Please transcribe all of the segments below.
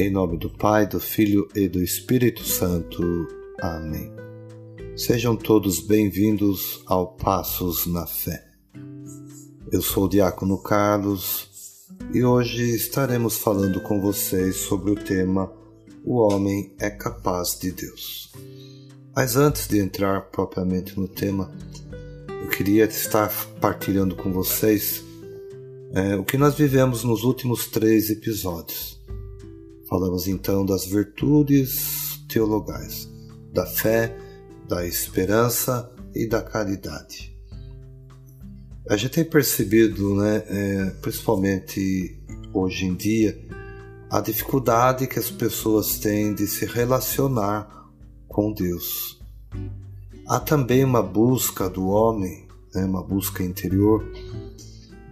Em nome do Pai, do Filho e do Espírito Santo. Amém. Sejam todos bem-vindos ao Passos na Fé. Eu sou o Diácono Carlos e hoje estaremos falando com vocês sobre o tema O Homem é Capaz de Deus. Mas antes de entrar propriamente no tema, eu queria estar partilhando com vocês é, o que nós vivemos nos últimos três episódios. Falamos então das virtudes teologais, da fé, da esperança e da caridade. A gente tem percebido, né, é, principalmente hoje em dia, a dificuldade que as pessoas têm de se relacionar com Deus. Há também uma busca do homem, né, uma busca interior,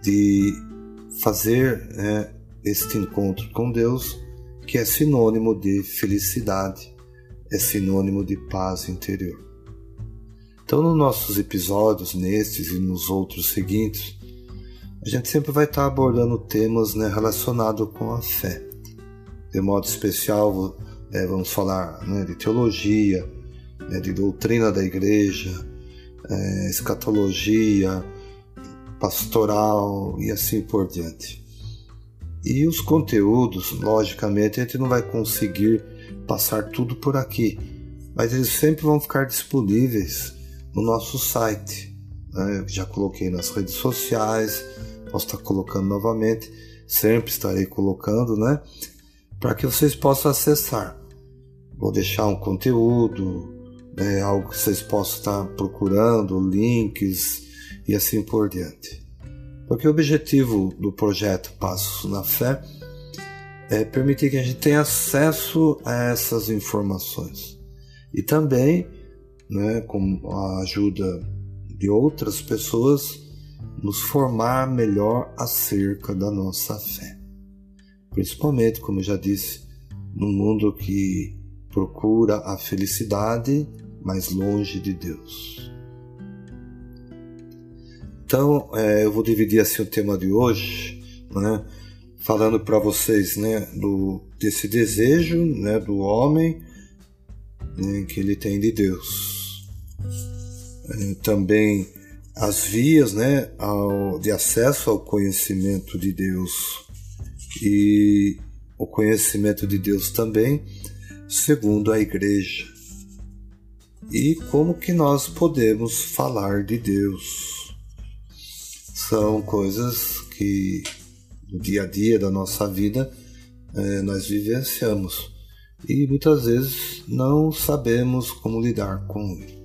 de fazer é, este encontro com Deus, que é sinônimo de felicidade, é sinônimo de paz interior. Então, nos nossos episódios, nestes e nos outros seguintes, a gente sempre vai estar abordando temas né, relacionados com a fé. De modo especial, é, vamos falar né, de teologia, né, de doutrina da igreja, é, escatologia, pastoral e assim por diante. E os conteúdos, logicamente, a gente não vai conseguir passar tudo por aqui, mas eles sempre vão ficar disponíveis no nosso site. Né? Já coloquei nas redes sociais, posso estar colocando novamente, sempre estarei colocando, né? Para que vocês possam acessar. Vou deixar um conteúdo, né? algo que vocês possam estar procurando, links e assim por diante. Porque o objetivo do projeto Passos na Fé é permitir que a gente tenha acesso a essas informações e também, né, com a ajuda de outras pessoas, nos formar melhor acerca da nossa fé. Principalmente, como eu já disse, num mundo que procura a felicidade mais longe de Deus. Então, é, eu vou dividir assim o tema de hoje, né, falando para vocês, né, do desse desejo, né, do homem né, que ele tem de Deus. É, também as vias, né, ao, de acesso ao conhecimento de Deus e o conhecimento de Deus também, segundo a igreja. E como que nós podemos falar de Deus? São coisas que no dia a dia da nossa vida é, nós vivenciamos e muitas vezes não sabemos como lidar com ele.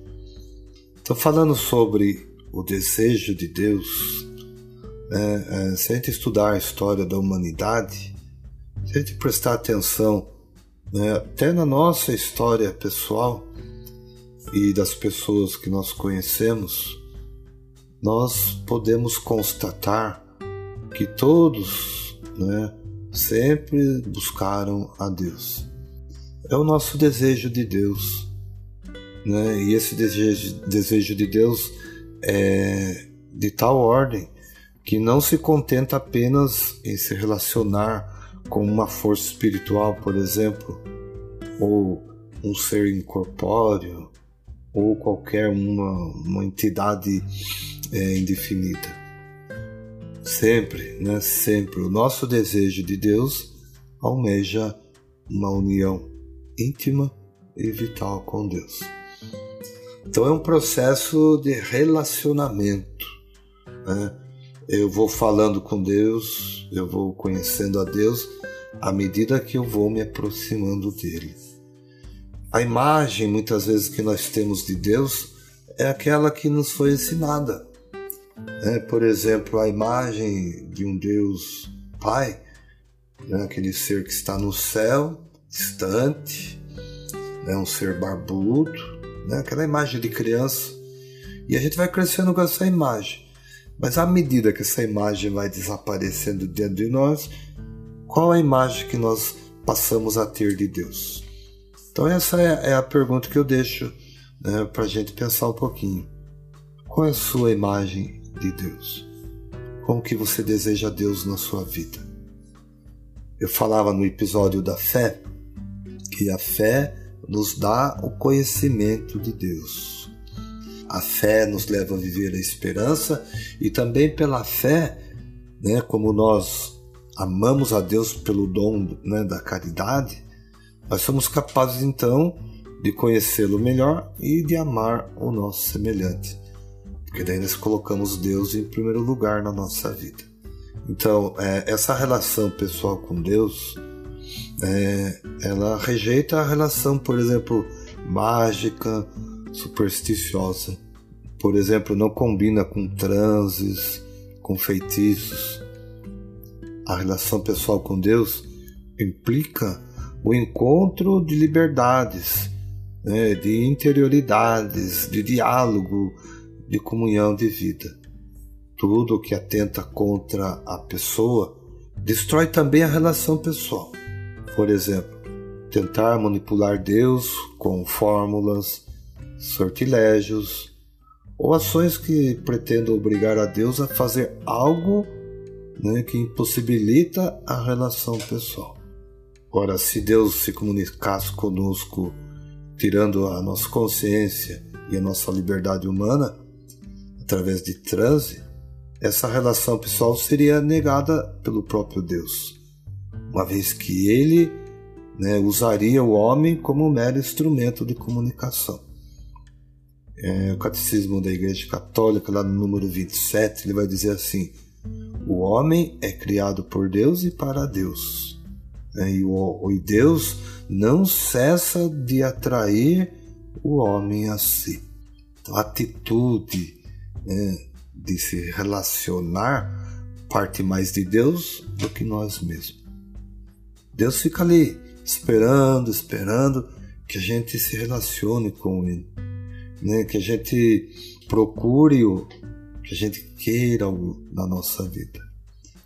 Então, falando sobre o desejo de Deus, é, é, se a gente estudar a história da humanidade, se a gente prestar atenção né, até na nossa história pessoal e das pessoas que nós conhecemos, nós podemos constatar que todos né, sempre buscaram a Deus. É o nosso desejo de Deus. Né? E esse desejo, desejo de Deus é de tal ordem que não se contenta apenas em se relacionar com uma força espiritual, por exemplo, ou um ser incorpóreo, ou qualquer uma, uma entidade é indefinida. Sempre, né? Sempre o nosso desejo de Deus almeja uma união íntima e vital com Deus. Então é um processo de relacionamento. Né? Eu vou falando com Deus, eu vou conhecendo a Deus à medida que eu vou me aproximando dele. A imagem, muitas vezes, que nós temos de Deus é aquela que nos foi ensinada. É, por exemplo, a imagem de um Deus Pai, né, aquele ser que está no céu, distante, né, um ser barbudo, né, aquela imagem de criança. E a gente vai crescendo com essa imagem. Mas à medida que essa imagem vai desaparecendo dentro de nós, qual a imagem que nós passamos a ter de Deus? Então essa é, é a pergunta que eu deixo né, para a gente pensar um pouquinho. Qual é a sua imagem de Deus? Como que você deseja Deus na sua vida? Eu falava no episódio da fé que a fé nos dá o conhecimento de Deus. A fé nos leva a viver a esperança e também pela fé, né, como nós amamos a Deus pelo dom né, da caridade, nós somos capazes então de conhecê-lo melhor e de amar o nosso semelhante. Porque daí nós colocamos Deus em primeiro lugar na nossa vida. Então, é, essa relação pessoal com Deus, é, ela rejeita a relação, por exemplo, mágica, supersticiosa. Por exemplo, não combina com transes, com feitiços. A relação pessoal com Deus implica o encontro de liberdades, né, de interioridades, de diálogo, de comunhão de vida. Tudo que atenta contra a pessoa destrói também a relação pessoal. Por exemplo, tentar manipular Deus com fórmulas, sortilégios ou ações que pretendam obrigar a Deus a fazer algo né, que impossibilita a relação pessoal. Ora, se Deus se comunicasse conosco tirando a nossa consciência e a nossa liberdade humana através de transe, essa relação pessoal seria negada pelo próprio Deus, uma vez que ele né, usaria o homem como um mero instrumento de comunicação. É, o Catecismo da Igreja Católica, lá no número 27, ele vai dizer assim: O homem é criado por Deus e para Deus? E, o, e Deus não cessa de atrair o homem a si. Então, a atitude né, de se relacionar parte mais de Deus do que nós mesmos. Deus fica ali esperando, esperando que a gente se relacione com Ele, né? que a gente procure o que a gente queira na nossa vida.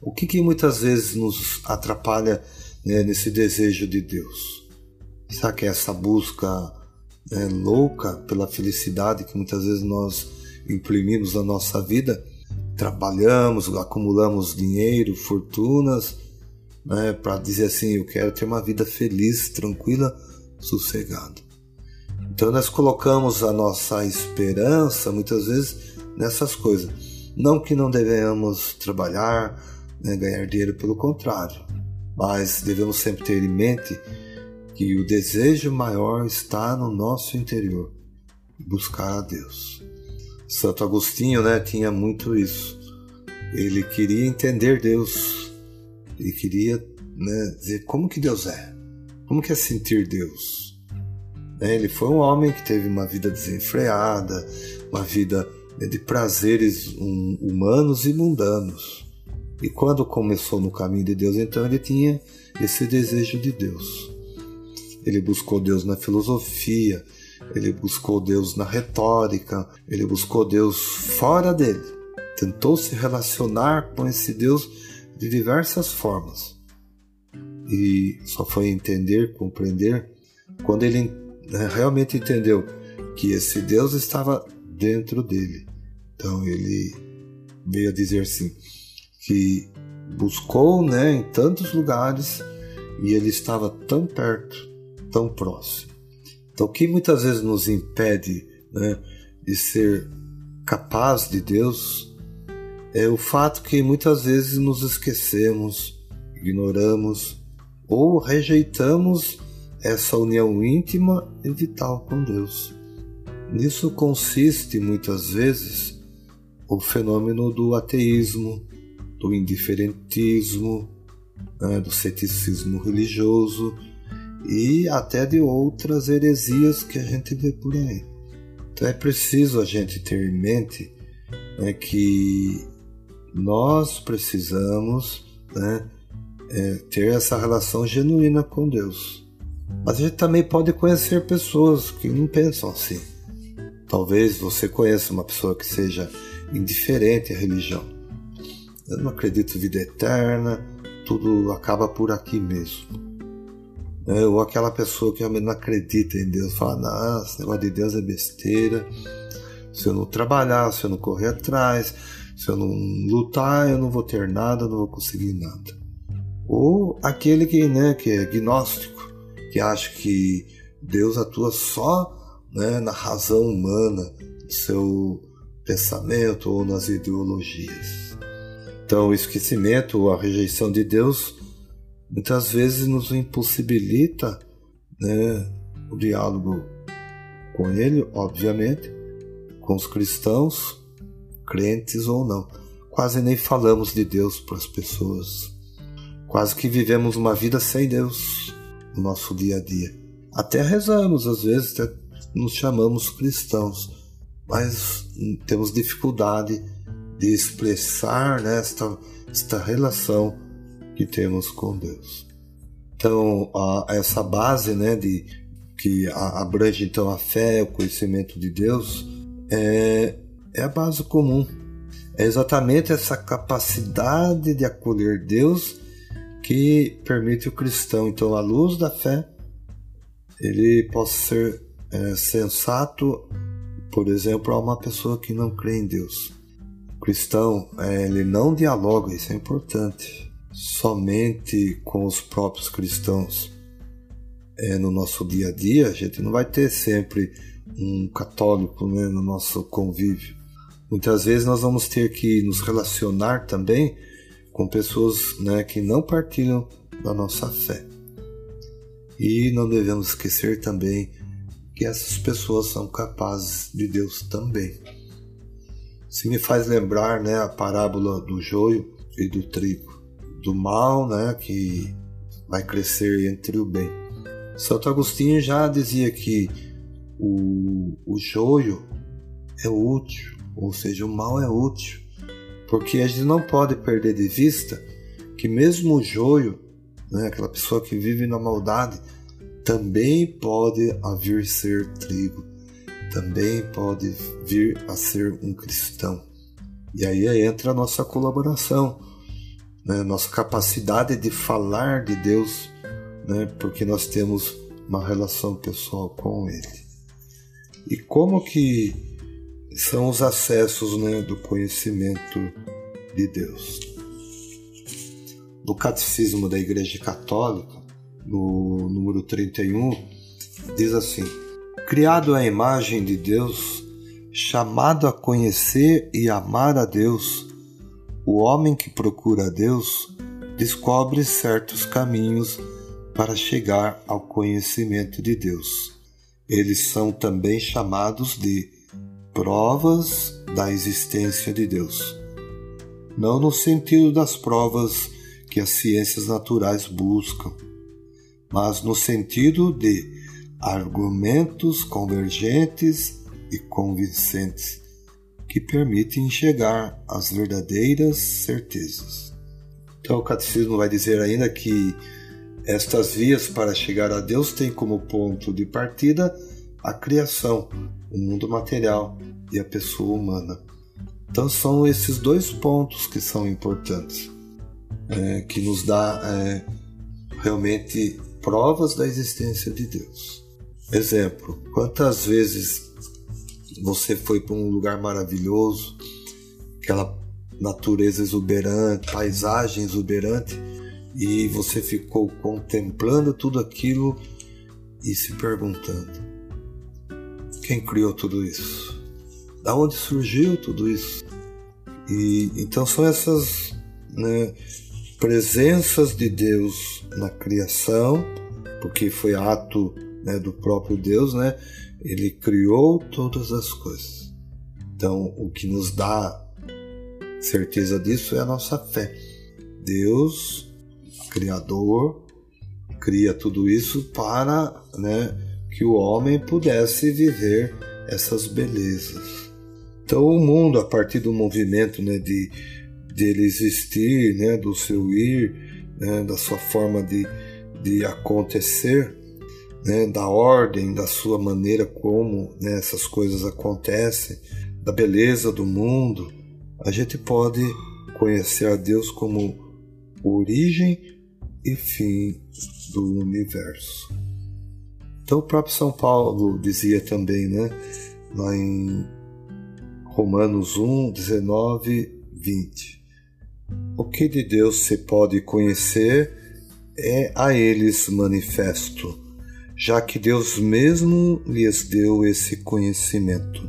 O que, que muitas vezes nos atrapalha né, nesse desejo de Deus. Será que é essa busca né, louca pela felicidade que muitas vezes nós imprimimos na nossa vida? Trabalhamos, acumulamos dinheiro, fortunas, né, para dizer assim: eu quero ter uma vida feliz, tranquila, sossegada. Então nós colocamos a nossa esperança muitas vezes nessas coisas. Não que não devemos trabalhar, né, ganhar dinheiro, pelo contrário mas devemos sempre ter em mente que o desejo maior está no nosso interior buscar a Deus. Santo Agostinho né, tinha muito isso. Ele queria entender Deus. Ele queria né, dizer como que Deus é. Como que é sentir Deus. Né, ele foi um homem que teve uma vida desenfreada, uma vida né, de prazeres hum, humanos e mundanos. E quando começou no caminho de Deus, então ele tinha esse desejo de Deus. Ele buscou Deus na filosofia, ele buscou Deus na retórica, ele buscou Deus fora dele. Tentou se relacionar com esse Deus de diversas formas. E só foi entender, compreender, quando ele né, realmente entendeu que esse Deus estava dentro dele. Então ele veio a dizer assim: que buscou né, em tantos lugares e ele estava tão perto, tão próximo. Então, o que muitas vezes nos impede né, de ser capaz de Deus é o fato que muitas vezes nos esquecemos, ignoramos ou rejeitamos essa união íntima e vital com Deus. Nisso consiste muitas vezes o fenômeno do ateísmo, do indiferentismo, né, do ceticismo religioso e até de outras heresias que a gente vê por aí. Então é preciso a gente ter em mente né, que nós precisamos né, é, ter essa relação genuína com Deus. Mas a gente também pode conhecer pessoas que não pensam assim. Talvez você conheça uma pessoa que seja indiferente à religião eu não acredito em vida eterna, tudo acaba por aqui mesmo. É, ou aquela pessoa que realmente não acredita em Deus, fala, não, esse negócio de Deus é besteira. Se eu não trabalhar, se eu não correr atrás, se eu não lutar, eu não vou ter nada, não vou conseguir nada. ou aquele que, né, que é gnóstico, que acha que Deus atua só né, na razão humana, no seu pensamento ou nas ideologias. Então, o esquecimento a rejeição de Deus muitas vezes nos impossibilita né, o diálogo com Ele, obviamente, com os cristãos, crentes ou não. Quase nem falamos de Deus para as pessoas. Quase que vivemos uma vida sem Deus no nosso dia a dia. Até rezamos, às vezes até nos chamamos cristãos, mas temos dificuldade de expressar esta, esta relação que temos com Deus. Então, a, essa base né, de, que abrange então a fé, o conhecimento de Deus, é, é a base comum. É exatamente essa capacidade de acolher Deus que permite o cristão, então, à luz da fé, ele possa ser é, sensato, por exemplo, a uma pessoa que não crê em Deus. Cristão, é, ele não dialoga, isso é importante, somente com os próprios cristãos. É, no nosso dia a dia, a gente não vai ter sempre um católico né, no nosso convívio. Muitas vezes nós vamos ter que nos relacionar também com pessoas né, que não partilham da nossa fé. E não devemos esquecer também que essas pessoas são capazes de Deus também. Se me faz lembrar né, a parábola do joio e do trigo, do mal né, que vai crescer entre o bem. Santo Agostinho já dizia que o, o joio é útil, ou seja, o mal é útil, porque a gente não pode perder de vista que mesmo o joio, né, aquela pessoa que vive na maldade, também pode vir ser trigo, também pode vir a ser um cristão. E aí entra a nossa colaboração, né? nossa capacidade de falar de Deus, né? porque nós temos uma relação pessoal com Ele. E como que são os acessos né, do conhecimento de Deus? No Catecismo da Igreja Católica, no número 31, diz assim: Criado à imagem de Deus, chamado a conhecer e amar a Deus, o homem que procura a Deus descobre certos caminhos para chegar ao conhecimento de Deus. Eles são também chamados de provas da existência de Deus. Não no sentido das provas que as ciências naturais buscam, mas no sentido de argumentos convergentes e convincentes que permitem chegar às verdadeiras certezas. Então, o catecismo vai dizer ainda que estas vias para chegar a Deus têm como ponto de partida a criação, o mundo material e a pessoa humana. Então, são esses dois pontos que são importantes, é, que nos dá é, realmente provas da existência de Deus. Exemplo: quantas vezes você foi para um lugar maravilhoso, aquela natureza exuberante, paisagem exuberante, e você ficou contemplando tudo aquilo e se perguntando: quem criou tudo isso? Da onde surgiu tudo isso? E então são essas né, presenças de Deus na criação, porque foi ato né, do próprio Deus, né? Ele criou todas as coisas. Então, o que nos dá certeza disso é a nossa fé. Deus, Criador, cria tudo isso para né, que o homem pudesse viver essas belezas. Então, o mundo, a partir do movimento né, de dele existir, né, do seu ir, né, da sua forma de, de acontecer, né, da ordem, da sua maneira como né, essas coisas acontecem, da beleza do mundo, a gente pode conhecer a Deus como origem e fim do universo. Então o próprio São Paulo dizia também, né, lá em Romanos 1, 19, 20. O que de Deus se pode conhecer é a eles manifesto, já que Deus mesmo lhes deu esse conhecimento.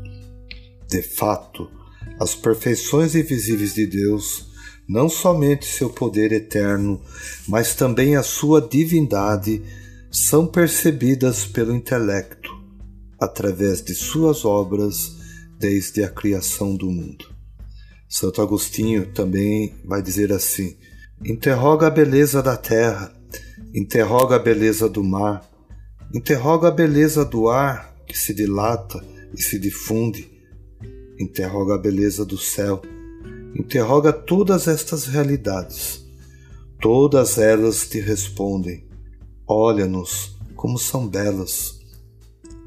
De fato, as perfeições invisíveis de Deus, não somente seu poder eterno, mas também a sua divindade, são percebidas pelo intelecto, através de suas obras, desde a criação do mundo. Santo Agostinho também vai dizer assim: interroga a beleza da terra, interroga a beleza do mar, interroga a beleza do ar que se dilata e se difunde, interroga a beleza do céu, interroga todas estas realidades. Todas elas te respondem: olha-nos como são belas.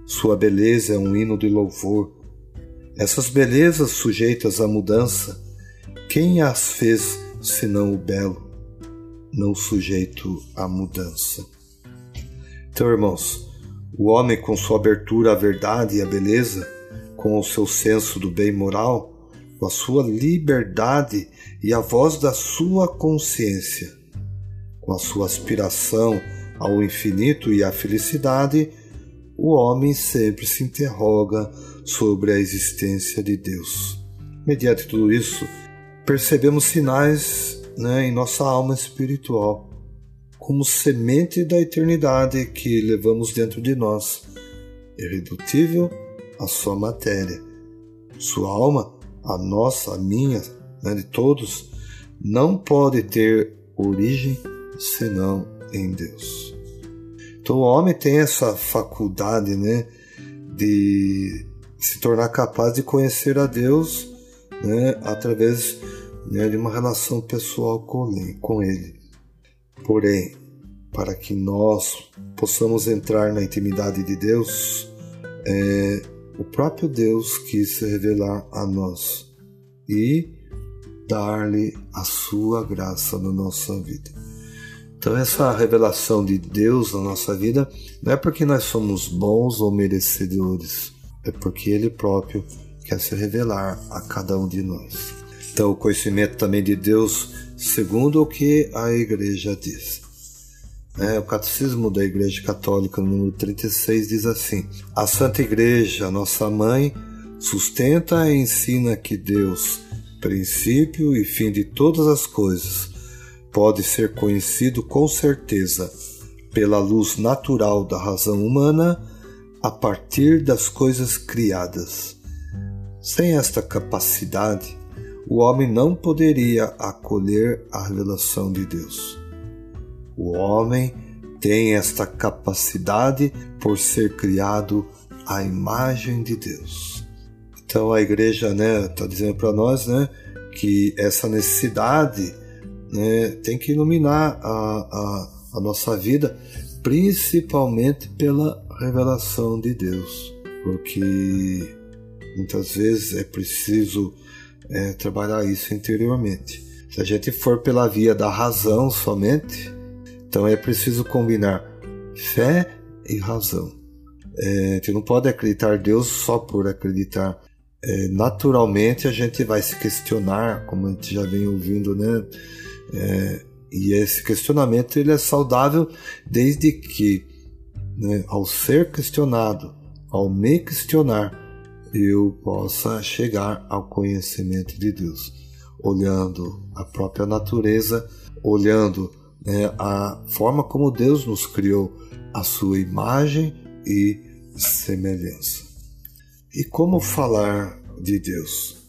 Sua beleza é um hino de louvor essas belezas sujeitas à mudança, quem as fez senão o belo, não sujeito à mudança? Então, irmãos, o homem com sua abertura à verdade e à beleza, com o seu senso do bem moral, com a sua liberdade e a voz da sua consciência, com a sua aspiração ao infinito e à felicidade, o homem sempre se interroga sobre a existência de Deus. Mediante tudo isso, percebemos sinais né, em nossa alma espiritual, como semente da eternidade que levamos dentro de nós, irredutível a sua matéria. Sua alma, a nossa, a minha, né, de todos, não pode ter origem senão em Deus. Então o homem tem essa faculdade né, de se tornar capaz de conhecer a Deus né, através né, de uma relação pessoal com Ele. Porém, para que nós possamos entrar na intimidade de Deus, é, o próprio Deus quis se revelar a nós e dar-lhe a sua graça na nossa vida. Então, essa revelação de Deus na nossa vida não é porque nós somos bons ou merecedores, é porque Ele próprio quer se revelar a cada um de nós. Então, o conhecimento também de Deus, segundo o que a Igreja diz. É, o Catecismo da Igreja Católica, número 36, diz assim: A Santa Igreja, nossa mãe, sustenta e ensina que Deus, princípio e fim de todas as coisas, pode ser conhecido com certeza pela luz natural da razão humana a partir das coisas criadas. Sem esta capacidade, o homem não poderia acolher a revelação de Deus. O homem tem esta capacidade por ser criado à imagem de Deus. Então a igreja está né, tá dizendo para nós né, que essa necessidade né, tem que iluminar a, a, a nossa vida, principalmente pela revelação de Deus, porque muitas vezes é preciso é, trabalhar isso interiormente. Se a gente for pela via da razão somente, então é preciso combinar fé e razão. É, a gente não pode acreditar em Deus só por acreditar. É, naturalmente a gente vai se questionar, como a gente já vem ouvindo, né? É, e esse questionamento ele é saudável desde que né, ao ser questionado, ao me questionar, eu possa chegar ao conhecimento de Deus, olhando a própria natureza, olhando né, a forma como Deus nos criou, a sua imagem e semelhança. E como falar de Deus?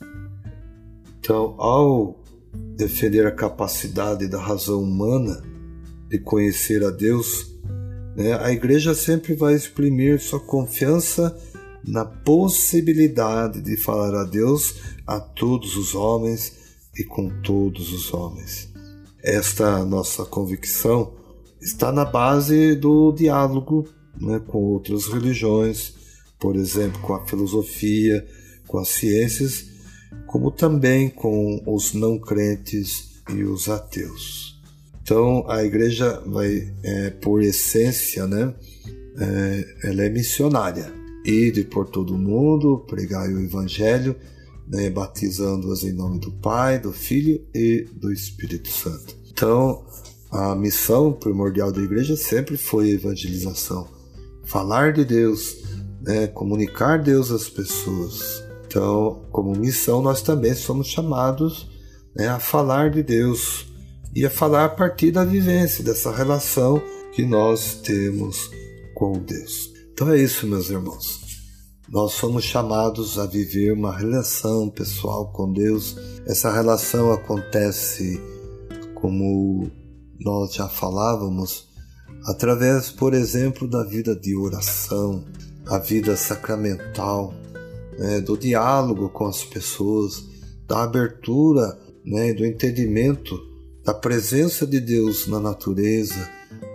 Então, ao defender a capacidade da razão humana de conhecer a Deus, né? A igreja sempre vai exprimir sua confiança na possibilidade de falar a Deus a todos os homens e com todos os homens. Esta nossa convicção está na base do diálogo né, com outras religiões, por exemplo, com a filosofia, com as ciências, como também com os não crentes e os ateus. Então a igreja vai, é, por essência, né, é, ela é missionária. Ide por todo o mundo, pregai o evangelho, né, batizando-as em nome do Pai, do Filho e do Espírito Santo. Então a missão primordial da igreja sempre foi a evangelização. Falar de Deus, né, comunicar Deus às pessoas. Então, como missão, nós também somos chamados né, a falar de Deus e a falar a partir da vivência, dessa relação que nós temos com Deus. Então é isso, meus irmãos. Nós somos chamados a viver uma relação pessoal com Deus. Essa relação acontece, como nós já falávamos, através, por exemplo, da vida de oração, a vida sacramental, né, do diálogo com as pessoas, da abertura, né, do entendimento da presença de Deus na natureza,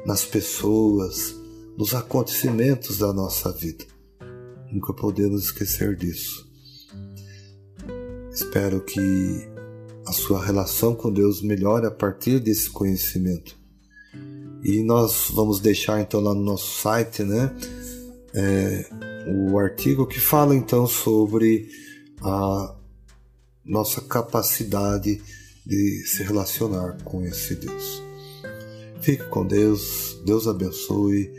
nas pessoas, nos acontecimentos da nossa vida. Nunca podemos esquecer disso. Espero que a sua relação com Deus melhore a partir desse conhecimento. E nós vamos deixar então lá no nosso site, né, é, o artigo que fala então sobre a nossa capacidade de se relacionar com esse Deus. Fique com Deus, Deus abençoe,